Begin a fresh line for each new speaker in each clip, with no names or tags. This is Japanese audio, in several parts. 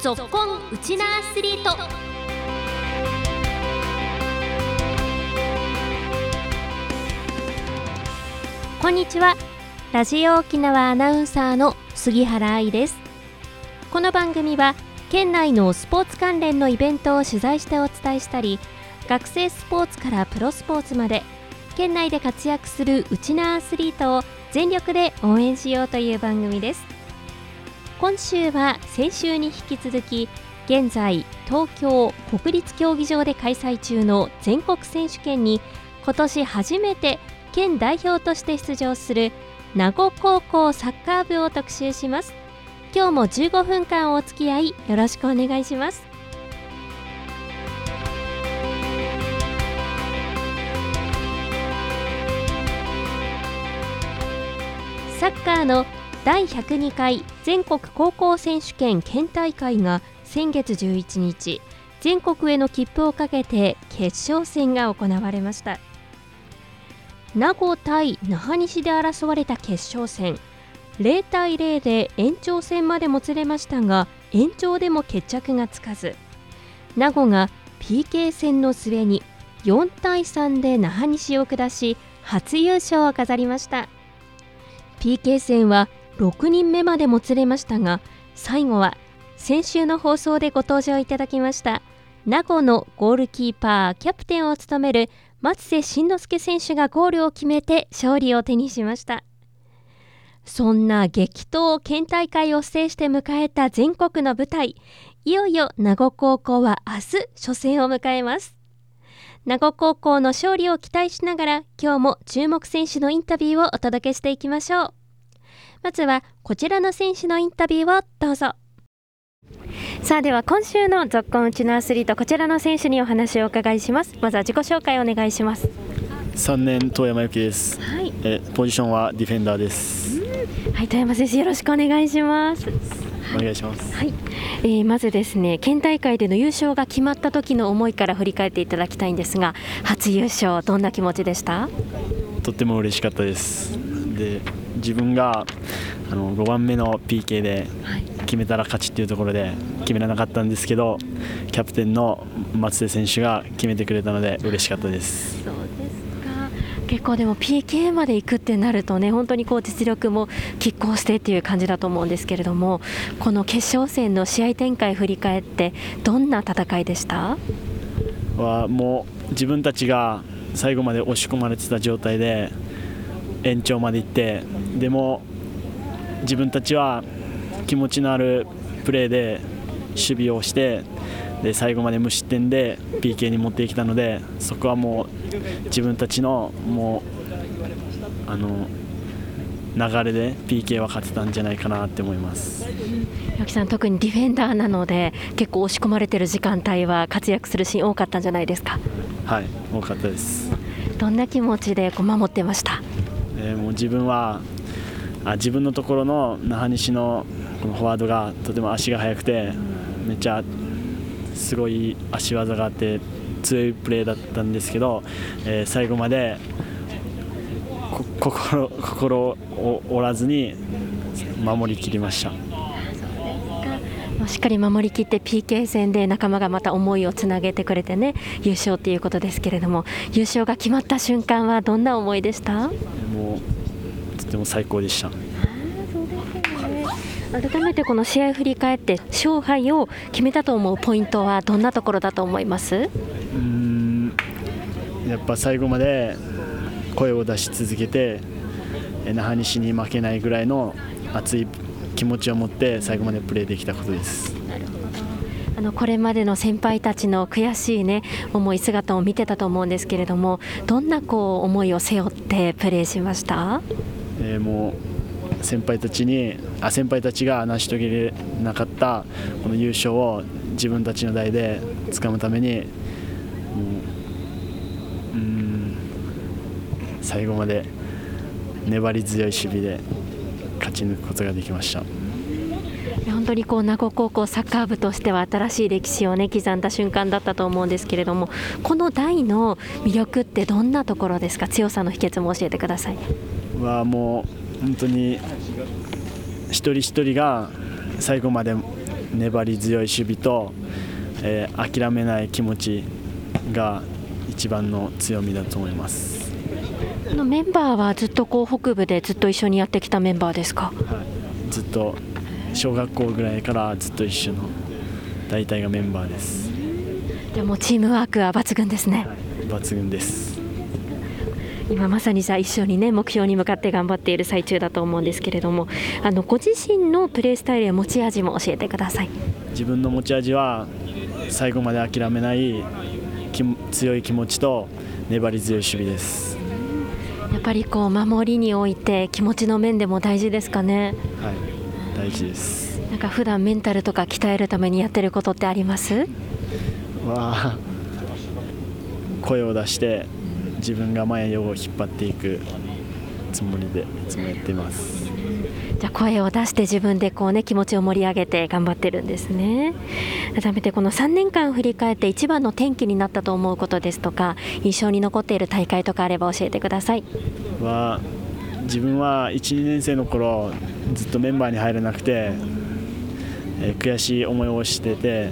ぞっこんウチナアスリート。こんにちは。ラジオ沖縄アナウンサーの杉原愛です。この番組は県内のスポーツ関連のイベントを取材してお伝えしたり学生スポーツからプロスポーツまで県内で活躍するウチナアスリートを全力で応援しようという番組です。今週は先週に引き続き現在東京国立競技場で開催中の全国選手権に今年初めて県代表として出場する名護高校サッカー部を特集します。今日も15分間お付き合いよろしくお願いします。サッカーの第102回全国高校選手権県大会が先月11日全国への切符をかけて決勝戦が行われました。名護対那覇西で争われた決勝戦0対0で延長戦までもつれましたが延長でも決着がつかず名護が PK 戦の末に4対3で那覇西を下し初優勝を飾りました。PK 戦は6人目までもつれましたが最後は先週の放送でご登場いただきました名護のゴールキーパーキャプテンを務める松瀬慎之介選手がゴールを決めて勝利を手にしました。そんな激闘県大会を制して迎えた全国の舞台いよいよ名護高校は明日初戦を迎えます。名護高校の勝利を期待しながら今日も注目選手のインタビューをお届けしていきましょう。まずはこちらの選手のインタビューをどうぞ。さあでは今週の続行うちのアスリートこちらの選手にお話をお伺いします。まずは自己紹介をお願いします。
3年遠山由紀です、
はい、
えポジションはディフェンダーです。
はい、富山選手よろしくお願いします。
お願いします。
はい、えー、まずですね県大会での優勝が決まった時の思いから振り返っていただきたいんですが初優勝どんな気持ちでした？
とっても嬉しかったです。で自分があの5番目の PK で決めたら勝ちっていうところで決められなかったんですけどキャプテンの松瀬選手が決めてくれたので嬉しかったです。
そうですか。結構でも PK まで行くってなるとね本当にこう実力も拮抗してっていう感じだと思うんですけれどもこの決勝戦の試合展開振り返ってどんな戦いでした？
はもう自分たちが最後まで押し込まれてた状態で延長まで行ってでも自分たちは気持ちのあるプレーで守備をしてで最後まで無失点で PK に持っていけたのでそこはもう自分たちのもうあの流れで PK は勝てたんじゃないかなって思います。
岩木さん特にディフェンダーなので結構押し込まれてる時間帯は活躍するシーン多かったんじゃないですか？
はい多かったです。
どんな気持ちでこう守ってました？
えーもう自分はあ自分のところの那覇西のこのフォワードがとても足が速くてめっちゃすごい足技があって強いプレーだったんですけど、えー最後までこ心心を折らずに守りきりました。
しっかり守りきって PK 戦で仲間がまた思いをつなげてくれてね優勝ということですけれども優勝が決まった瞬間はどんな思いでした？
もうとても最高でした。
改めてこの試合振り返って勝敗を決めたと思うポイントはどんなところだと思います？
うーんやっぱ最後まで声を出し続けてえ那覇西に負けないぐらいの熱い気持ちを持って最後までプレーできたことです。
あのこれまでの先輩たちの悔しいね思い姿を見てたと思うんですけれどもどんなこう思いを背負ってプレーしました？
えーもう先輩たちにあ先輩たちが成し遂げれなかったこの優勝を自分たちの代で掴むためにーん最後まで粘り強い守備で勝ち抜くことができました。
本当にこう名護高校サッカー部としては新しい歴史をね刻んだ瞬間だったと思うんですけれどもこの代の魅力ってどんなところですか？強さの秘訣も教えてください。
はもう本当に一人一人が最後まで粘り強い守備と、えー、諦めない気持ちが一番の強みだと思います
のメンバーはずっとこう北部でずっと一緒にやってきたメンバーですか、は
い、ずっと小学校ぐらいからずっと一緒の大体がメンバーです。
でもチームワークは抜群ですね、はい、
抜群です。
今まさにさ一緒にね目標に向かって頑張っている最中だと思うんですけれどもあのご自身のプレースタイルや持ち味も教えてください。
自分の持ち味は最後まで諦めない強い気持ちと粘り強い守備です
やっぱりこう守りにおいて気持ちの面でも大事ですかね。
はい大事です。
なんか普段メンタルとか鍛えるためにやってることってあります？
は声を出して自分が前を引っ張っていくつもりでいつもやっています
じゃ声を出して自分でこうね気持ちを盛り上げて頑張ってるんですね改めてこの3年間振り返って一番の転機になったと思うことですとか印象に残っている大会とかあれば教えてください
は自分は12年生の頃ずっとメンバーに入れなくて、え、悔しい思いをしてて、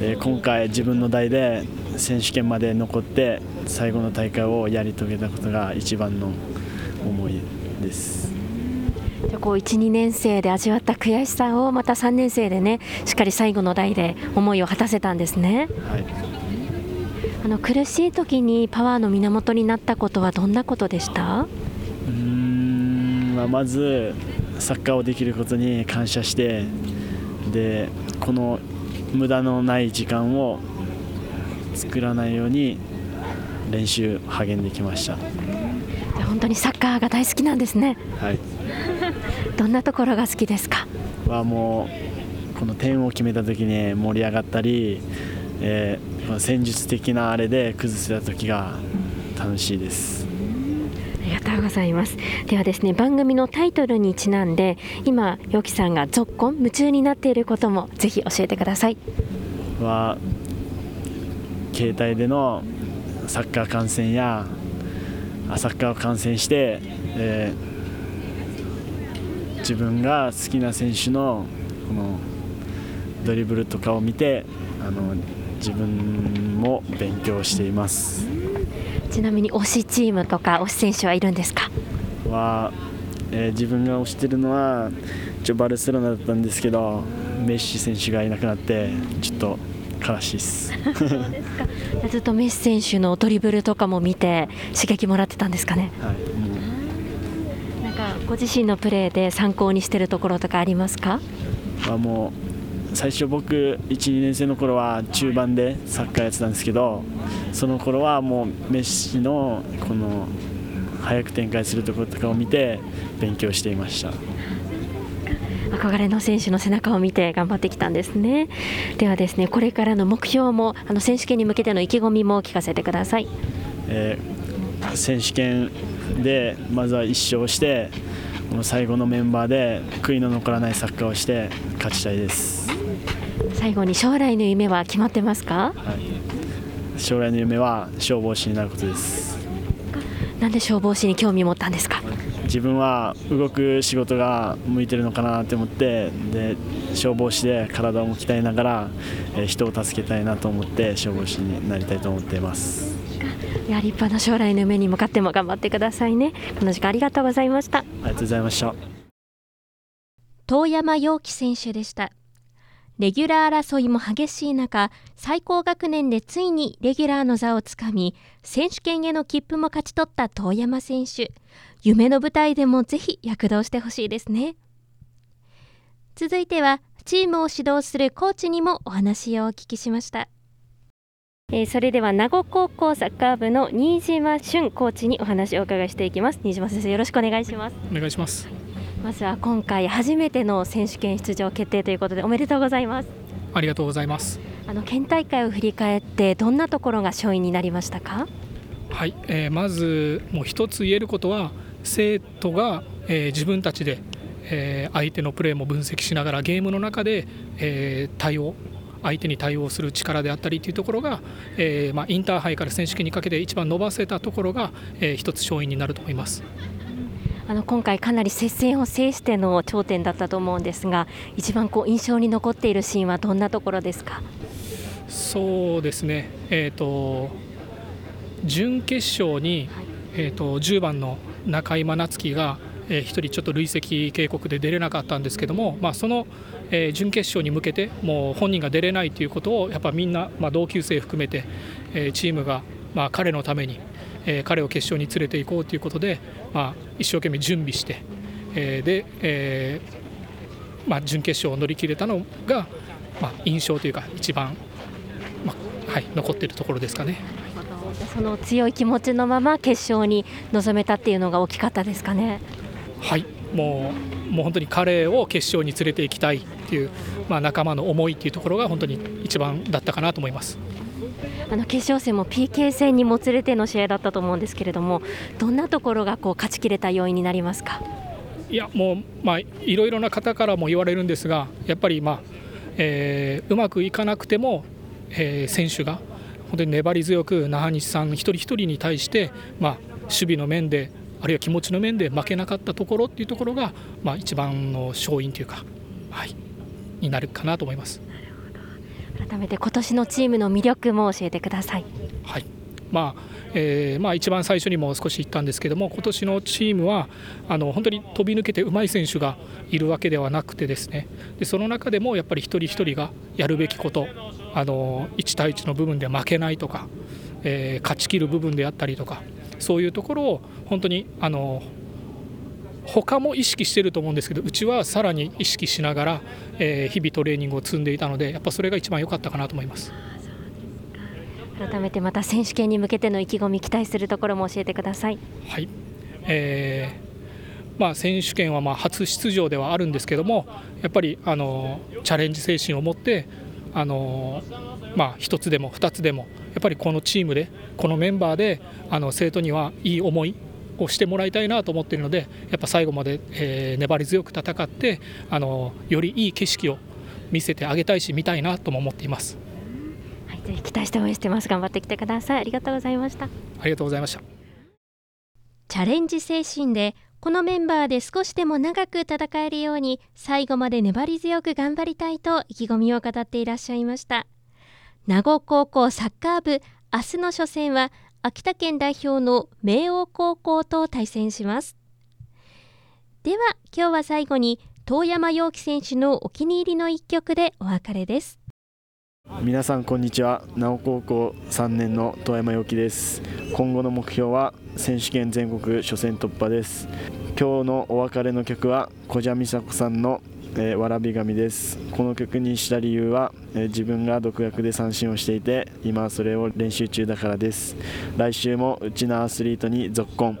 え、今回自分の代で選手権まで残って最後の大会をやり遂げたことが一番の思いです。
こう12年生で味わった悔しさをまた3年生でねしっかり最後の代で思いを果たせたんですね。はい、あの苦しい時にパワーの源になったことはどんなことでした？
うん、まあ、まずサッカーをできることに感謝してでこの無駄のない時間を作らないように練習励んできました。
本当にサッカーが大好きなんですね。
はい
どんなところが好きですか？
はもうこの点を決めた時に盛り上がったり、えー、戦術的なあれで崩せた時が楽しいです。
ありがとうございます。ではですね番組のタイトルにちなんで今よきさんが続婚夢中になっていることもぜひ教えてください。
は携帯でのサッカー観戦やサッカーを観戦して、えー、自分が好きな選手のこのドリブルとかを見てあの自分も勉強しています。
ちなみに推しチームとか推し選手はいるんですか？
は、えー、自分が推してるのはちょバルセロナだったんですけどメッシ選手がいなくなってちょっと悲しいです
ずっとメッシ選手のドリブルとかも見て刺激もらってたんですかね、はい、ご自身のプレーで参考にしてるところとかありますか？
あもう最初僕12年生の頃は中盤でサッカーやってたんですけどその頃はもうメッシのこの早く展開するところとかを見て勉強していました。
憧れの選手の背中を見て頑張ってきたんですね。ではですねこれからの目標もあの選手権に向けての意気込みも聞かせてください、
えー、選手権でまずは1勝してこの最後のメンバーで悔いの残らないサッカーをして勝ちたいです。
最後に将来の夢は決まってますか、はい、
将来の夢は消防士になることです。
なんで消防士に興味を持ったんですか？
自分は動く仕事が向いてるのかなって思ってで消防士で体を鍛えながら、え人を助けたいなと思って消防士になりたいと思っています
いや立派な将来の夢に向かっても頑張ってくださいねこの時間ありがとうございましたあ
りがとうございました
遠山陽樹選手でしたレギュラー争いも激しい中、最高学年でついにレギュラーの座をつかみ、選手権への切符も勝ち取った遠山選手。夢の舞台でもぜひ躍動してほしいですね。続いては、チームを指導するコーチにもお話をお聞きしました。えー、それでは名護高校サッカー部の新島俊コーチにお話をお伺いしていきます。新島先生よろしくお願いします。
お願いします。
まずは今回初めての選手権出場決定ということでおめでとうございます。
ありがとうございます。
あの県大会を振り返ってどんなところが勝因になりましたか？
はい、えー、まずもう一つ言えることは生徒が、えー、自分たちで、えー、相手のプレーも分析しながらゲームの中で、えー、対応相手に対応する力であったりというところが、えーまあ、インターハイから選手権にかけて一番伸ばせたところが、えー、一つ勝因になると思います。
あの今回かなり接戦を制しての頂点だったと思うんですが一番こう印象に残っているシーンはどんなところですか？
そうですね、えーと、準決勝に、えーと、10番の中井真夏樹が、えー、1人ちょっと累積警告で出れなかったんですけども、まあ、その、えー、準決勝に向けてもう本人が出れないということをやっぱみんな、まあ、同級生含めて、えー、チームが、まあ、彼のために、えー、彼を決勝に連れて行こうということで、まあ、一生懸命準備して、えー、で、えーまあ、準決勝を乗り切れたのが、まあ、印象というか一番まはい、残っているところですかね。
その強い気持ちのまま決勝に臨めたっていうのが大きかったですかね。
はい。もうもう本当に彼を決勝に連れて行きたいっていう、まあ、仲間の思いっていうところが本当に一番だったかなと思います。
あの決勝戦も PK 戦にもつれての試合だったと思うんですけれどもどんなところがこう勝ちきれた要因になりますか？
いやもう、まあ、いろいろな方からも言われるんですがやっぱり、まあえー、うまくいかなくてもえー、選手が本当に粘り強く那覇西さん一人一人に対して、まあ、守備の面であるいは気持ちの面で負けなかったところっていうところが、まあ、一番の勝因というか、はい、になるかなと思います。
改めて今年のチームの魅力も教えてください。
はい。まあえーまあ、一番最初にも少し言ったんですけども今年のチームはあの本当に飛び抜けてうまい選手がいるわけではなくてですね。でその中でもやっぱり一人一人がやるべきことあの1対1の部分で負けないとか、えー、勝ちきる部分であったりとかそういうところを本当にあの他も意識してると思うんですけどうちはさらに意識しながら、えー、日々トレーニングを積んでいたのでやっぱそれが一番良かったかなと思います
改めてまた選手権に向けての意気込み期待するところも教えてください。
はい、えーまあ、選手権はまあ初出場ではあるんですけどもやっぱりあのチャレンジ精神を持ってあのまあ、1つでも2つでもやっぱりこのチームでこのメンバーであの生徒にはいい思いをしてもらいたいなと思っているのでやっぱ最後まで、えー、粘り強く戦ってあのよりいい景色を見せてあげたいし見たいなとも思っています。
はい、ぜひ期待して応援してます。頑張ってきてください。ありがとうございました。あ
りがとうございました。
チャレンジ精神でこのメンバーで少しでも長く戦えるように最後まで粘り強く頑張りたいと意気込みを語っていらっしゃいました。名護高校サッカー部明日の初戦は秋田県代表の明桜高校と対戦します。では今日は最後に遠山陽樹選手のお気に入りの一曲でお別れです。
皆さんこんにちは。名護高校3年の遠山陽樹です。今後の目標は選手権全国初戦突破です。今日のお別れの曲は小蛇美佐子さんのえー、わらび神です。この曲にした理由は、えー、自分が独学で三振をしていて今それを練習中だからです。来週もうちのアスリートに続婚